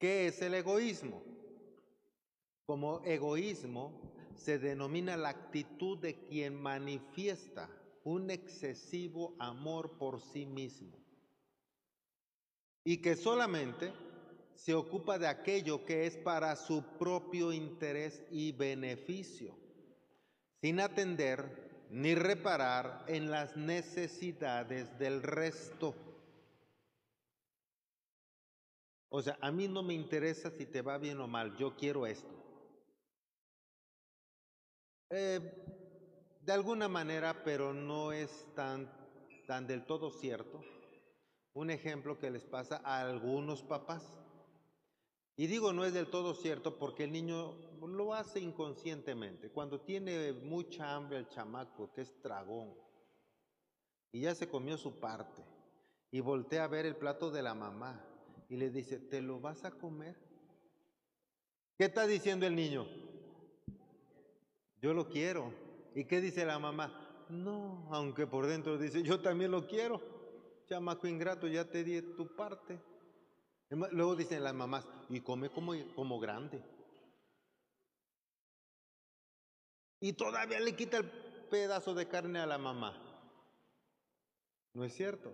¿Qué es el egoísmo? Como egoísmo se denomina la actitud de quien manifiesta un excesivo amor por sí mismo y que solamente se ocupa de aquello que es para su propio interés y beneficio, sin atender ni reparar en las necesidades del resto. O sea, a mí no me interesa si te va bien o mal, yo quiero esto. Eh, de alguna manera, pero no es tan, tan del todo cierto. Un ejemplo que les pasa a algunos papás. Y digo no es del todo cierto porque el niño lo hace inconscientemente. Cuando tiene mucha hambre el chamaco, que es tragón, y ya se comió su parte, y voltea a ver el plato de la mamá y le dice, ¿te lo vas a comer? ¿Qué está diciendo el niño? Yo lo quiero. ¿Y qué dice la mamá? No, aunque por dentro dice, yo también lo quiero. Chamaco ingrato, ya te di tu parte. Luego dicen las mamás, y come como, como grande. Y todavía le quita el pedazo de carne a la mamá. ¿No es cierto?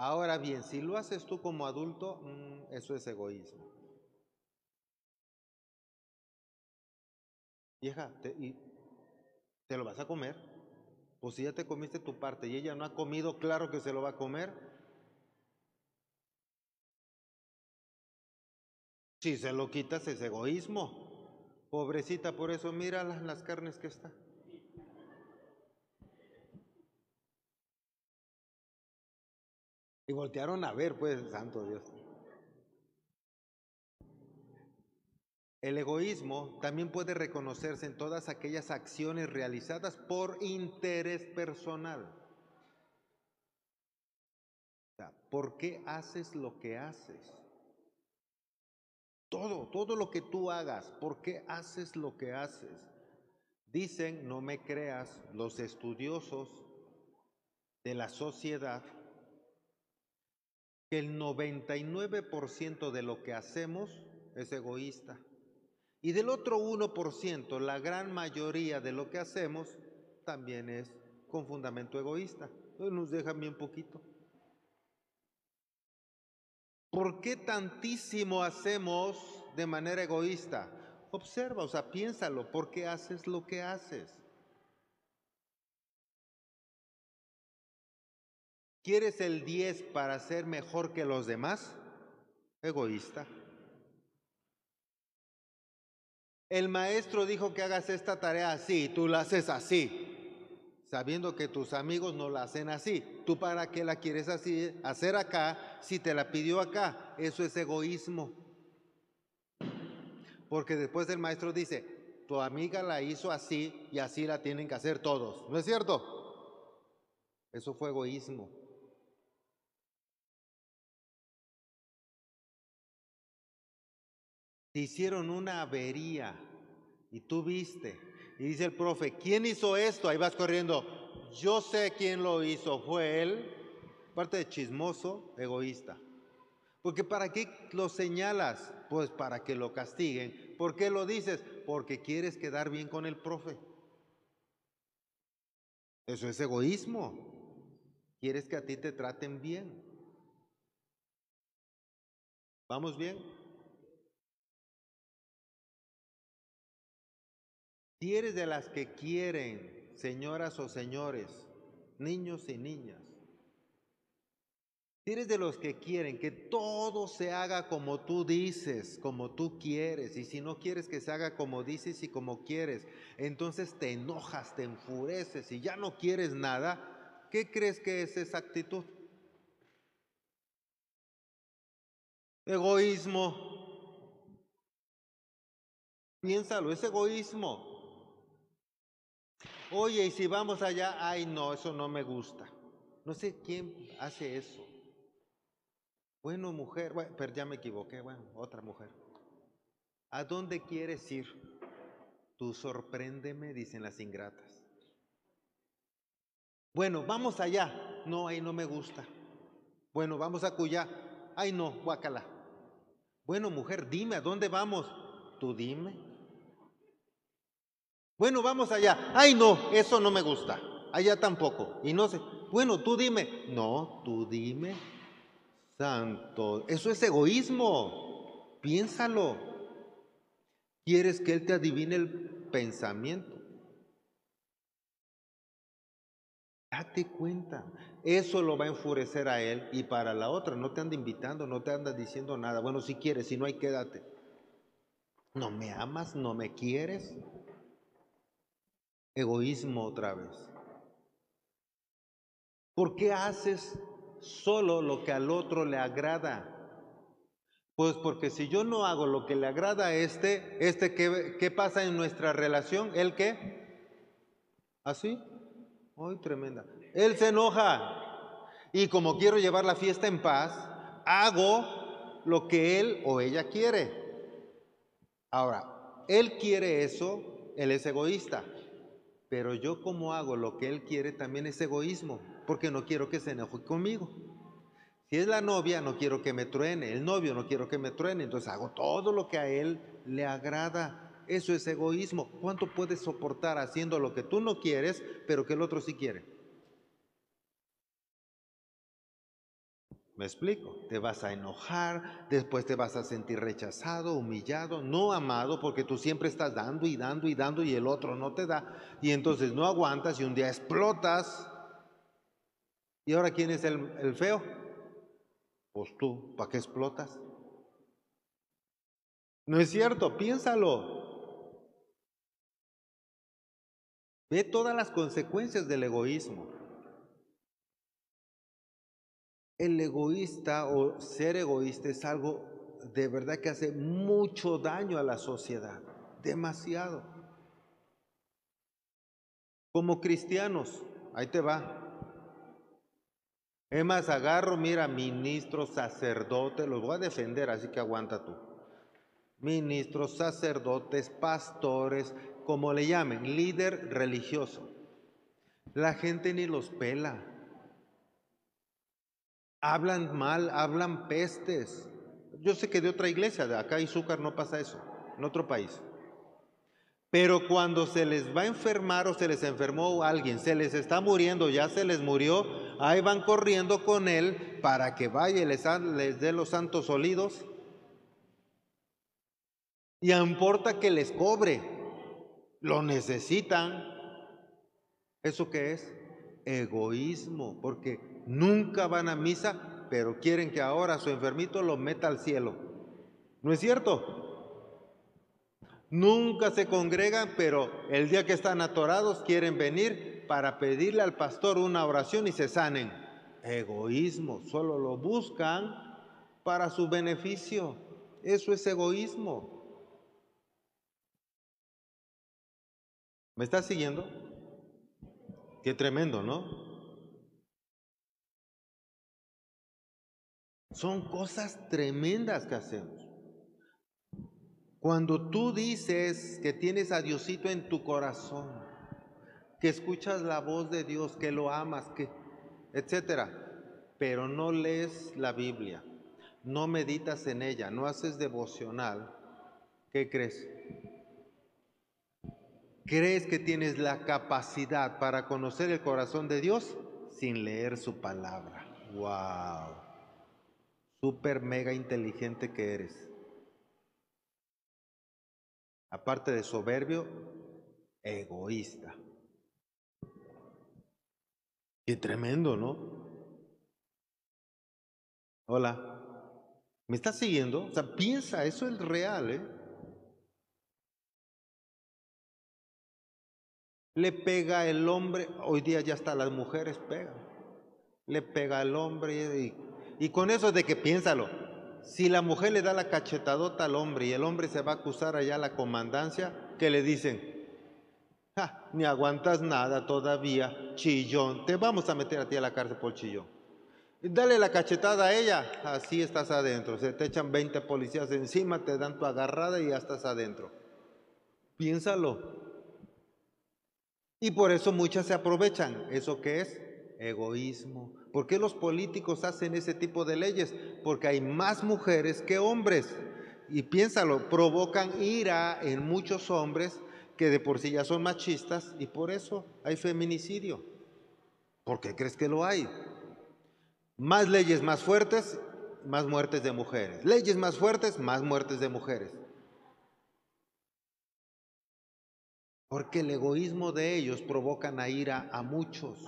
Ahora bien, si lo haces tú como adulto, mm, eso es egoísmo. Vieja, te, y, ¿te lo vas a comer? Pues si ya te comiste tu parte y ella no ha comido, claro que se lo va a comer. Si se lo quitas es egoísmo. Pobrecita, por eso mira las carnes que está. Y voltearon a ver, pues, santo Dios. El egoísmo también puede reconocerse en todas aquellas acciones realizadas por interés personal. ¿Por qué haces lo que haces? Todo, todo lo que tú hagas, ¿por qué haces lo que haces? Dicen, no me creas, los estudiosos de la sociedad, que el 99% de lo que hacemos es egoísta. Y del otro 1%, la gran mayoría de lo que hacemos también es con fundamento egoísta. Nos deja bien poquito. ¿Por qué tantísimo hacemos de manera egoísta? Observa, o sea, piénsalo, ¿por qué haces lo que haces? ¿Quieres el 10 para ser mejor que los demás? Egoísta. El maestro dijo que hagas esta tarea así, tú la haces así, sabiendo que tus amigos no la hacen así. ¿Tú para qué la quieres así hacer acá si te la pidió acá? Eso es egoísmo. Porque después el maestro dice, tu amiga la hizo así y así la tienen que hacer todos. ¿No es cierto? Eso fue egoísmo. Te hicieron una avería y tú viste. Y dice el profe, ¿quién hizo esto? Ahí vas corriendo. Yo sé quién lo hizo. Fue él. Parte de chismoso, egoísta. Porque ¿para qué lo señalas? Pues para que lo castiguen. ¿Por qué lo dices? Porque quieres quedar bien con el profe. Eso es egoísmo. Quieres que a ti te traten bien. ¿Vamos bien? Si eres de las que quieren, señoras o señores, niños y niñas, si eres de los que quieren que todo se haga como tú dices, como tú quieres, y si no quieres que se haga como dices y como quieres, entonces te enojas, te enfureces y ya no quieres nada, ¿qué crees que es esa actitud? Egoísmo. Piénsalo, es egoísmo. Oye, y si vamos allá, ay no, eso no me gusta. No sé quién hace eso. Bueno, mujer, bueno, pero ya me equivoqué, bueno, otra mujer. ¿A dónde quieres ir? Tú sorpréndeme, dicen las ingratas. Bueno, vamos allá. No, ahí no me gusta. Bueno, vamos a Cuyá. Ay, no, guácala. Bueno, mujer, dime, ¿a dónde vamos? Tú dime. Bueno, vamos allá. Ay, no, eso no me gusta. Allá tampoco. Y no sé. Bueno, tú dime. No, tú dime. Santo, eso es egoísmo. Piénsalo. ¿Quieres que Él te adivine el pensamiento? Date cuenta. Eso lo va a enfurecer a Él y para la otra. No te anda invitando, no te anda diciendo nada. Bueno, si quieres, si no hay, quédate. ¿No me amas? ¿No me quieres? Egoísmo otra vez. ¿Por qué haces solo lo que al otro le agrada. Pues porque si yo no hago lo que le agrada a este, este ¿qué, qué pasa en nuestra relación? ¿El qué? ¿Así? ¡Ay, tremenda! Él se enoja. Y como quiero llevar la fiesta en paz, hago lo que él o ella quiere. Ahora, él quiere eso, él es egoísta. Pero yo como hago lo que él quiere también es egoísmo porque no quiero que se enoje conmigo. Si es la novia, no quiero que me truene, el novio no quiero que me truene, entonces hago todo lo que a él le agrada. Eso es egoísmo. ¿Cuánto puedes soportar haciendo lo que tú no quieres, pero que el otro sí quiere? Me explico, te vas a enojar, después te vas a sentir rechazado, humillado, no amado, porque tú siempre estás dando y dando y dando y el otro no te da. Y entonces no aguantas y un día explotas ¿Y ahora quién es el, feo? Pues tú, ¿para qué explotas? No es cierto, piénsalo. Ve todas las consecuencias del egoísmo. El egoísta o ser egoísta es algo de verdad que hace mucho daño a la sociedad, demasiado. Como cristianos, ahí te va, es más, agarro, mira, ministros, sacerdotes, los voy a defender, así que aguanta tú. Ministros, sacerdotes, pastores, como le llamen, líder religioso. La gente ni los pela. Hablan mal, hablan pestes. Yo sé que de otra iglesia, de acá Izúcar no pasa eso, en otro país. Pero cuando se les va a enfermar o se les enfermó alguien, se les está muriendo, ya se les murió, ahí van corriendo con él para que vaya y les, les dé los santos olidos. Y importa que les cobre, lo necesitan. ¿Eso qué es? Egoísmo, porque nunca van a misa, pero quieren que ahora su enfermito lo meta al cielo. ¿No es cierto? Nunca se congregan, pero el día que están atorados quieren venir para pedirle al pastor una oración y se sanen. Egoísmo, solo lo buscan para su beneficio. Eso es egoísmo. ¿Me estás siguiendo? Qué tremendo, ¿no? Son cosas tremendas que hacemos. Cuando tú dices que tienes a Diosito en tu corazón, que escuchas la voz de Dios, que lo amas, que etcétera, pero no lees la Biblia, no meditas en ella, no haces devocional, ¿qué crees? ¿Crees que tienes la capacidad para conocer el corazón de Dios sin leer su palabra? ¡Wow! Súper mega inteligente que eres aparte de soberbio, egoísta. Qué tremendo, ¿no? Hola. ¿Me estás siguiendo? O sea, piensa, eso es real, ¿eh? Le pega el hombre, hoy día ya hasta las mujeres pegan. Le pega al hombre y, y con eso de que piénsalo, si la mujer le da la cachetadota al hombre y el hombre se va a acusar allá a la comandancia, que le dicen, ni aguantas nada todavía, chillón, te vamos a meter a ti a la cárcel por chillón. Dale la cachetada a ella, así estás adentro. Se te echan 20 policías encima, te dan tu agarrada y ya estás adentro. Piénsalo. Y por eso muchas se aprovechan. ¿Eso qué es? Egoísmo. ¿Por qué los políticos hacen ese tipo de leyes? Porque hay más mujeres que hombres. y piénsalo, provocan ira en muchos hombres que de por sí ya son machistas y por eso hay feminicidio. ¿Por qué crees que lo hay? Más leyes más fuertes, más muertes de mujeres. Leyes más fuertes, más muertes de mujeres. Porque el egoísmo de ellos provoca a ira a muchos.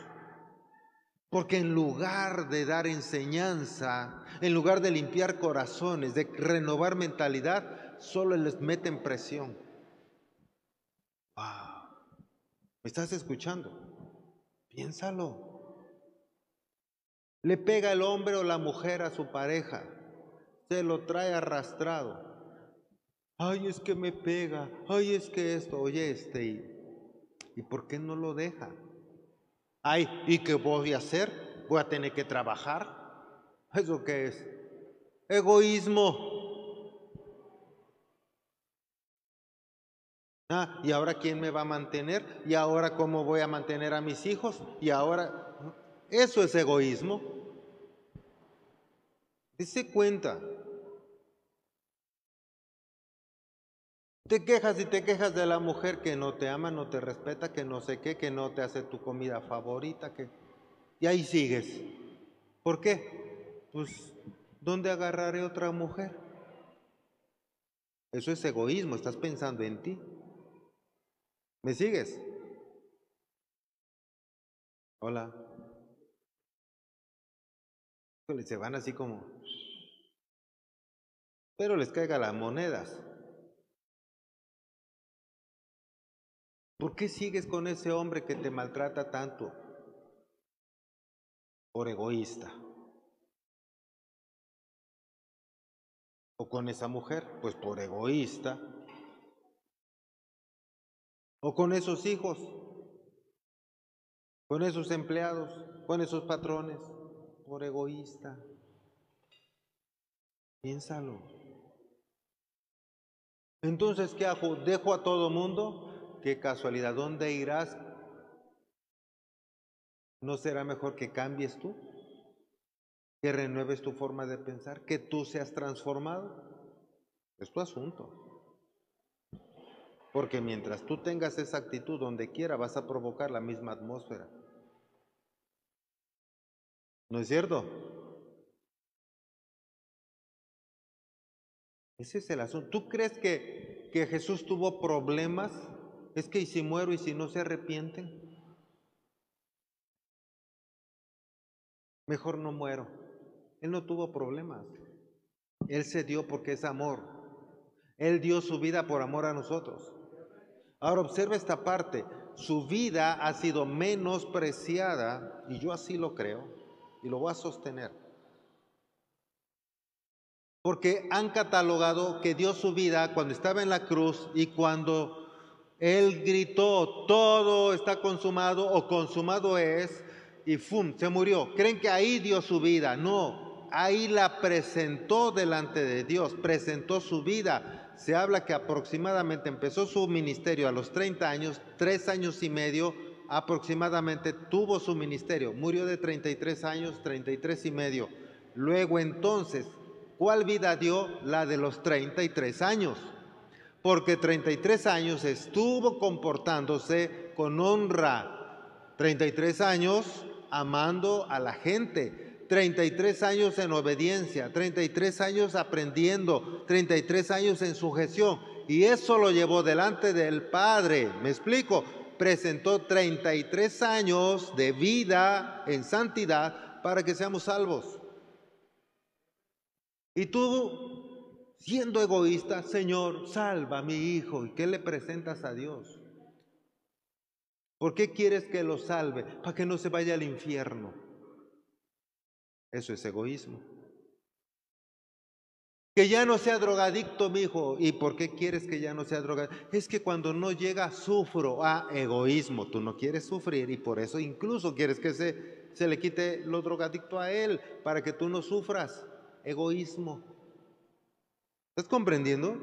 Porque en lugar de dar enseñanza, en lugar de limpiar corazones, de renovar mentalidad, solo les meten presión. ¿Me estás escuchando? Piénsalo. Le pega el hombre o la mujer a su pareja, se lo trae arrastrado. Ay, es que me pega, ay, es que esto, oye, este, ¿y, ¿y por qué no lo deja? Ay, ¿y qué voy a hacer? ¿Voy a tener que trabajar? ¿Eso qué es? Egoísmo. Ah, ¿y ahora quién me va a mantener? ¿Y ahora cómo voy a mantener a mis hijos? ¿Y ahora eso es egoísmo. Dese cuenta. Te quejas y te quejas de la mujer que no te ama, no te respeta, que no sé qué, que no te hace tu comida favorita, que... Y ahí sigues. ¿Por qué? Pues, ¿dónde agarraré otra mujer? Eso es egoísmo, estás pensando en ti. ¿Me sigues? Hola. Se van así como... Pero les caiga las monedas. ¿Por qué sigues con ese hombre que te maltrata tanto? Por egoísta. O con esa mujer, pues por egoísta. O con esos hijos, con esos empleados, con esos patrones por egoísta. Piénsalo. Entonces, ¿qué hago? ¿Dejo a todo mundo? Qué casualidad, ¿dónde irás? ¿No será mejor que cambies tú? ¿Que renueves tu forma de pensar? ¿Que tú seas transformado? Es tu asunto. Porque mientras tú tengas esa actitud donde quiera, vas a provocar la misma atmósfera. ¿No es cierto? Ese es el asunto. ¿Tú crees que, que Jesús tuvo problemas? Es que y si muero y si no se arrepienten. Mejor no muero. Él no tuvo problemas. Él se dio porque es amor. Él dio su vida por amor a nosotros. Ahora observa esta parte. Su vida ha sido menospreciada, y yo así lo creo, y lo voy a sostener. Porque han catalogado que dio su vida cuando estaba en la cruz y cuando Él gritó, todo está consumado o consumado es, y ¡fum! se murió. Creen que ahí dio su vida. No, ahí la presentó delante de Dios, presentó su vida. Se habla que aproximadamente empezó su ministerio a los 30 años, tres años y medio, aproximadamente tuvo su ministerio. Murió de 33 años, 33 y medio. Luego entonces, ¿cuál vida dio? La de los 33 años. Porque 33 años estuvo comportándose con honra. 33 años amando a la gente. 33 años en obediencia, 33 años aprendiendo, 33 años en sujeción. Y eso lo llevó delante del Padre. ¿Me explico? presentó 33 años de vida en santidad para que seamos salvos. Y tú, siendo egoísta, Señor, salva a mi hijo. ¿Y qué le presentas a Dios? ¿Por qué quieres que lo salve? Para que no se vaya al infierno. Eso es egoísmo. Que ya no sea drogadicto, mi hijo. ¿Y por qué quieres que ya no sea drogadicto? Es que cuando no llega, sufro. a egoísmo. Tú no quieres sufrir y por eso incluso quieres que se, se le quite lo drogadicto a él para que tú no sufras. Egoísmo. ¿Estás comprendiendo?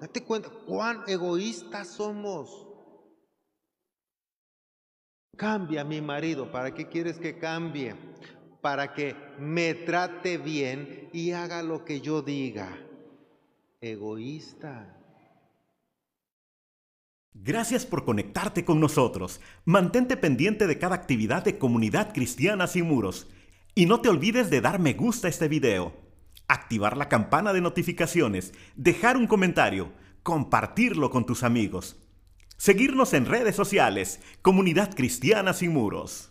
Date cuenta cuán egoístas somos. Cambia mi marido. ¿Para qué quieres que cambie? para que me trate bien y haga lo que yo diga. egoísta. Gracias por conectarte con nosotros. Mantente pendiente de cada actividad de Comunidad Cristiana Sin Muros. Y no te olvides de dar me gusta a este video, activar la campana de notificaciones, dejar un comentario, compartirlo con tus amigos. Seguirnos en redes sociales, Comunidad Cristiana Sin Muros.